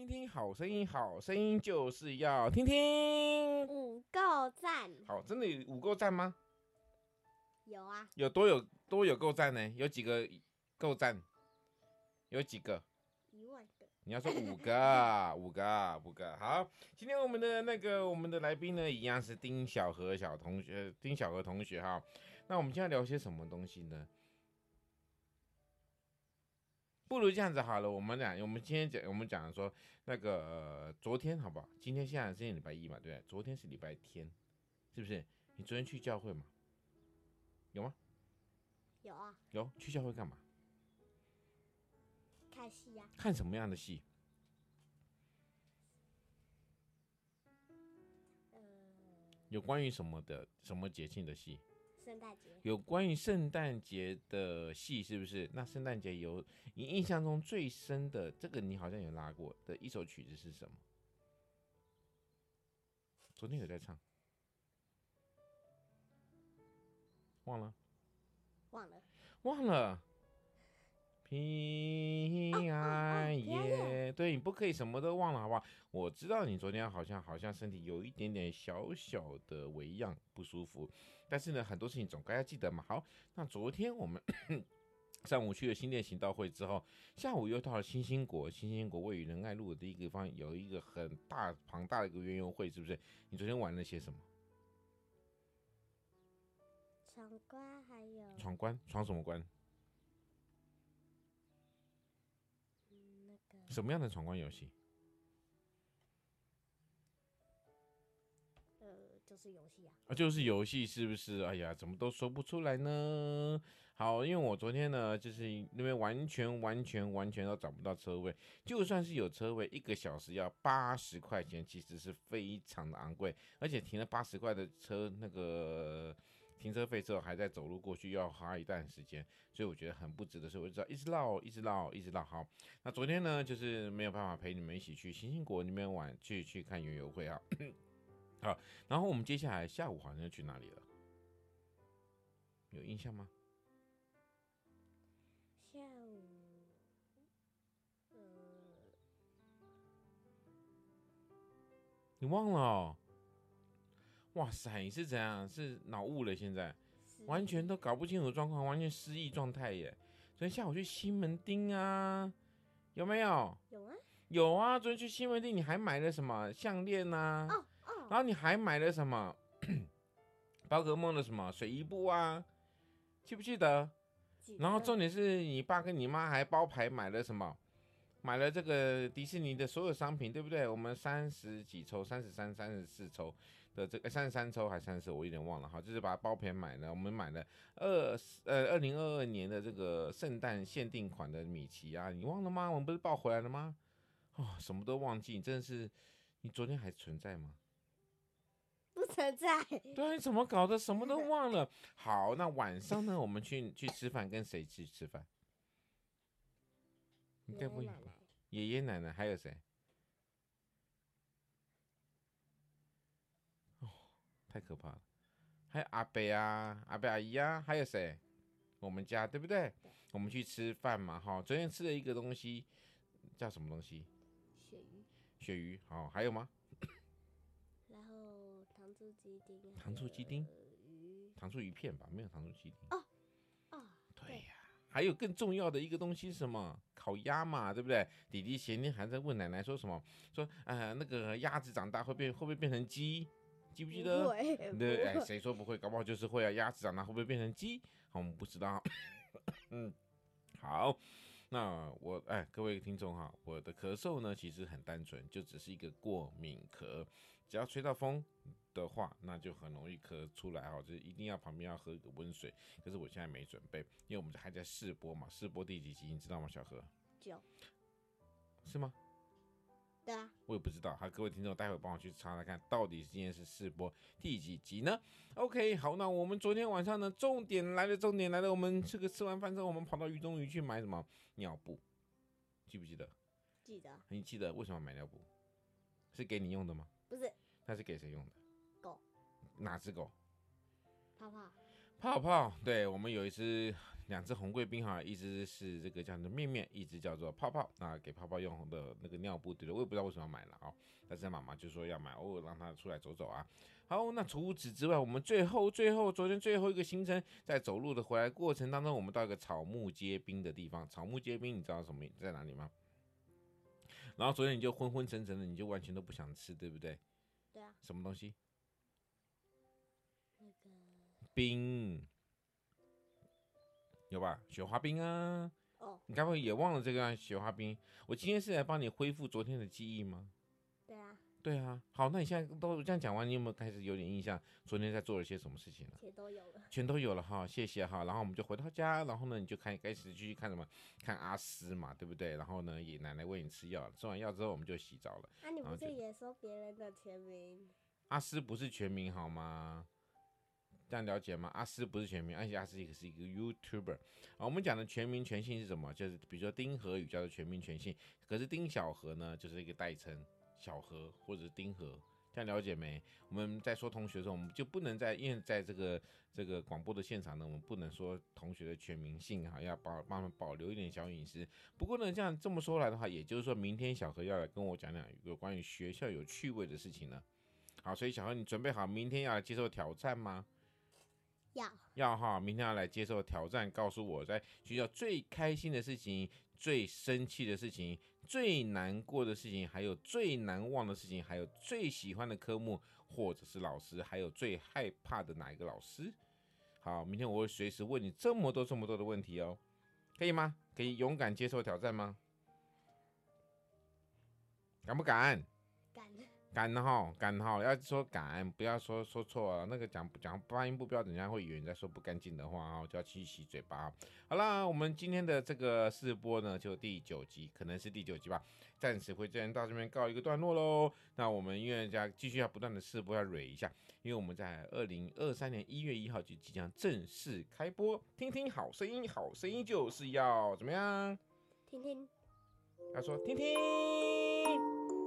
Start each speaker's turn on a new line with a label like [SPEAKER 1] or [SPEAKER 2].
[SPEAKER 1] 听听好声音，好声音就是要听听。
[SPEAKER 2] 五够赞，
[SPEAKER 1] 好，真的有五够赞吗？
[SPEAKER 2] 有啊，
[SPEAKER 1] 有多有多有够赞呢？有几个够赞？有几个？
[SPEAKER 2] 一万个。
[SPEAKER 1] 你要说五个，五个，五个。好，今天我们的那个我们的来宾呢，一样是丁小何小同学，丁小何同学哈。那我们今天聊些什么东西呢？不如这样子好了，我们俩，我们今天讲，我们讲说那个、呃、昨天好不好？今天现在今天礼拜一嘛，对不对？昨天是礼拜天，是不是？你昨天去教会吗？有吗？
[SPEAKER 2] 有啊。
[SPEAKER 1] 有去教会干嘛？
[SPEAKER 2] 看戏呀、啊。
[SPEAKER 1] 看什么样的戏？
[SPEAKER 2] 呃。
[SPEAKER 1] 有关于什么的什么节庆的戏？
[SPEAKER 2] 圣诞节
[SPEAKER 1] 有关于圣诞节的戏是不是？那圣诞节有你印象中最深的这个，你好像有拉过的一首曲子是什么？昨天有在唱，忘了，
[SPEAKER 2] 忘了，
[SPEAKER 1] 忘了。平安夜，对，你不可以什么都忘了，好不好？我知道你昨天好像好像身体有一点点小小的微恙不舒服，但是呢，很多事情总该要记得嘛。好，那昨天我们 上午去了新店行道会之后，下午又到了新兴国，新兴国位于仁爱路的一个地方，有一个很大庞大的一个园游会，是不是？你昨天玩了些什么？
[SPEAKER 2] 闯关还有
[SPEAKER 1] 闯关，闯什么关？什么样的闯关游戏？
[SPEAKER 2] 呃，就是游戏啊。
[SPEAKER 1] 啊，就是游戏，是不是？哎呀，怎么都说不出来呢？好，因为我昨天呢，就是那边完全、完全、完全都找不到车位，就算是有车位，一个小时要八十块钱，其实是非常的昂贵，而且停了八十块的车，那个。停车费之后还在走路过去，要花一段时间，所以我觉得很不值得，所以我就知道一直绕，一直绕，一直绕。好，那昨天呢，就是没有办法陪你们一起去星星国那边玩，去去看园游会啊。好，然后我们接下来下午好像要去哪里了？有印象吗？
[SPEAKER 2] 下午，呃，
[SPEAKER 1] 你忘了哦？哇塞，你是怎样？是脑雾了？现在完全都搞不清楚状况，完全失忆状态耶！昨天下午去西门町啊，有没有？
[SPEAKER 2] 有啊，
[SPEAKER 1] 有啊！昨天去西门町，你还买了什么项链啊？哦哦，然后你还买了什么？宝可梦的什么水衣布啊？记不记得？记得。然后重点是你爸跟你妈还包牌买了什么？买了这个迪士尼的所有商品，对不对？我们三十几抽，三十三、三十四抽的这个三十三抽还是三十四，我有点忘了哈。就是把包片买了，我们买了二呃二零二二年的这个圣诞限定款的米奇啊，你忘了吗？我们不是抱回来了吗？哦，什么都忘记，你真的是，你昨天还存在吗？
[SPEAKER 2] 不存在。
[SPEAKER 1] 对，你怎么搞的？什么都忘了。好，那晚上呢？我们去去吃饭，跟谁去吃饭？应该不会，爷爷奶奶还有谁？哦，太可怕了！还有阿伯啊，阿伯阿姨啊，还有谁？我们家对不对？对，我们去吃饭嘛，哈。昨天吃了一个东西，叫什么东西？
[SPEAKER 2] 鳕鱼。
[SPEAKER 1] 鳕鱼，好，还有吗？
[SPEAKER 2] 然后糖醋鸡丁。
[SPEAKER 1] 糖醋鸡丁。鱼。糖醋鱼片吧，没有糖醋鸡丁。
[SPEAKER 2] 哦。哦。
[SPEAKER 1] 对呀。还有更重要的一个东西是什么？烤鸭嘛，对不对？弟弟前天还在问奶奶说什么？说呃，那个鸭子长大会变会不会变成鸡？记不记得？
[SPEAKER 2] 会。
[SPEAKER 1] 对，哎，谁说不会？搞不好就是会啊！鸭子长大会不会变成鸡？好，我们不知道。嗯，好。那我哎，各位听众哈，我的咳嗽呢，其实很单纯，就只是一个过敏咳，只要吹到风的话，那就很容易咳出来哈，就是一定要旁边要喝一个温水。可是我现在没准备，因为我们还在试播嘛，试播第几集你知道吗？小何？
[SPEAKER 2] 九，
[SPEAKER 1] 是吗？
[SPEAKER 2] 对啊，
[SPEAKER 1] 我也不知道。好，各位听众，待会帮我去查查看，到底今天是试播第几集呢？OK，好，那我们昨天晚上呢，重点来了，重点来了。我们这个吃完饭之后，我们跑到鱼中鱼去买什么尿布？记不记得？
[SPEAKER 2] 记得。
[SPEAKER 1] 你记得为什么买尿布？是给你用的吗？
[SPEAKER 2] 不是。
[SPEAKER 1] 那是给谁用的？
[SPEAKER 2] 狗。
[SPEAKER 1] 哪只狗？
[SPEAKER 2] 泡泡。
[SPEAKER 1] 泡泡，对，我们有一只两只红贵宾哈，一只是这个叫做面面，一只叫做泡泡，那给泡泡用的那个尿布，对的，我也不知道为什么要买了啊，但是妈妈就说要买，偶尔让它出来走走啊。好，那除此之外，我们最后最后昨天最后一个行程，在走路的回来过程当中，我们到一个草木皆兵的地方。草木皆兵，你知道什么在哪里吗？然后昨天你就昏昏沉沉的，你就完全都不想吃，对不对？
[SPEAKER 2] 对啊。
[SPEAKER 1] 什么东西？
[SPEAKER 2] 那个。
[SPEAKER 1] 冰，有吧？雪花冰啊！
[SPEAKER 2] 哦，
[SPEAKER 1] 你该不会也忘了这个雪花冰？我今天是来帮你恢复昨天的记忆吗？
[SPEAKER 2] 对啊，
[SPEAKER 1] 对啊。好，那你现在都这样讲完，你有没有开始有点印象？昨天在做了些什么事情呢？
[SPEAKER 2] 全都有了，
[SPEAKER 1] 全都有了哈，谢谢哈。然后我们就回到家，然后呢，你就开开始继续看什么？看阿斯嘛，对不对？然后呢，爷爷奶奶喂你吃药，吃完药之后我们就洗澡了。
[SPEAKER 2] 啊，你不是也说别人的全名？
[SPEAKER 1] 阿斯不是全名好吗？这样了解吗？阿斯不是全名，而且阿斯也是一个 YouTuber 啊。我们讲的全名全姓是什么？就是比如说丁和宇叫做全名全姓，可是丁小和呢，就是一个代称，小何或者是丁和。这样了解没？我们在说同学的时候，我们就不能在，因为在这个这个广播的现场呢，我们不能说同学的全名姓哈，要保帮他们保留一点小隐私。不过呢，这样这么说来的话，也就是说明天小何要来跟我讲讲有关于学校有趣味的事情呢。好，所以小何你准备好明天要来接受挑战吗？
[SPEAKER 2] 要
[SPEAKER 1] 要哈，明天要来接受挑战，告诉我在学校最开心的事情、最生气的事情、最难过的事情，还有最难忘的事情，还有最喜欢的科目或者是老师，还有最害怕的哪一个老师？好，明天我会随时问你这么多这么多的问题哦，可以吗？可以勇敢接受挑战吗？敢不敢？敢哈，感哈，要说敢，不要说说错了。那个讲讲发音不标准，人家会以为你在说不干净的话啊，就要去洗嘴巴。好啦，我们今天的这个试播呢，就第九集，可能是第九集吧，暂时会这样到这边告一个段落喽。那我们因为要继续要不断的试播，要蕊一下，因为我们在二零二三年一月一号就即将正式开播，听听好声音，好声音就是要怎么样？
[SPEAKER 2] 听听，
[SPEAKER 1] 要说听听。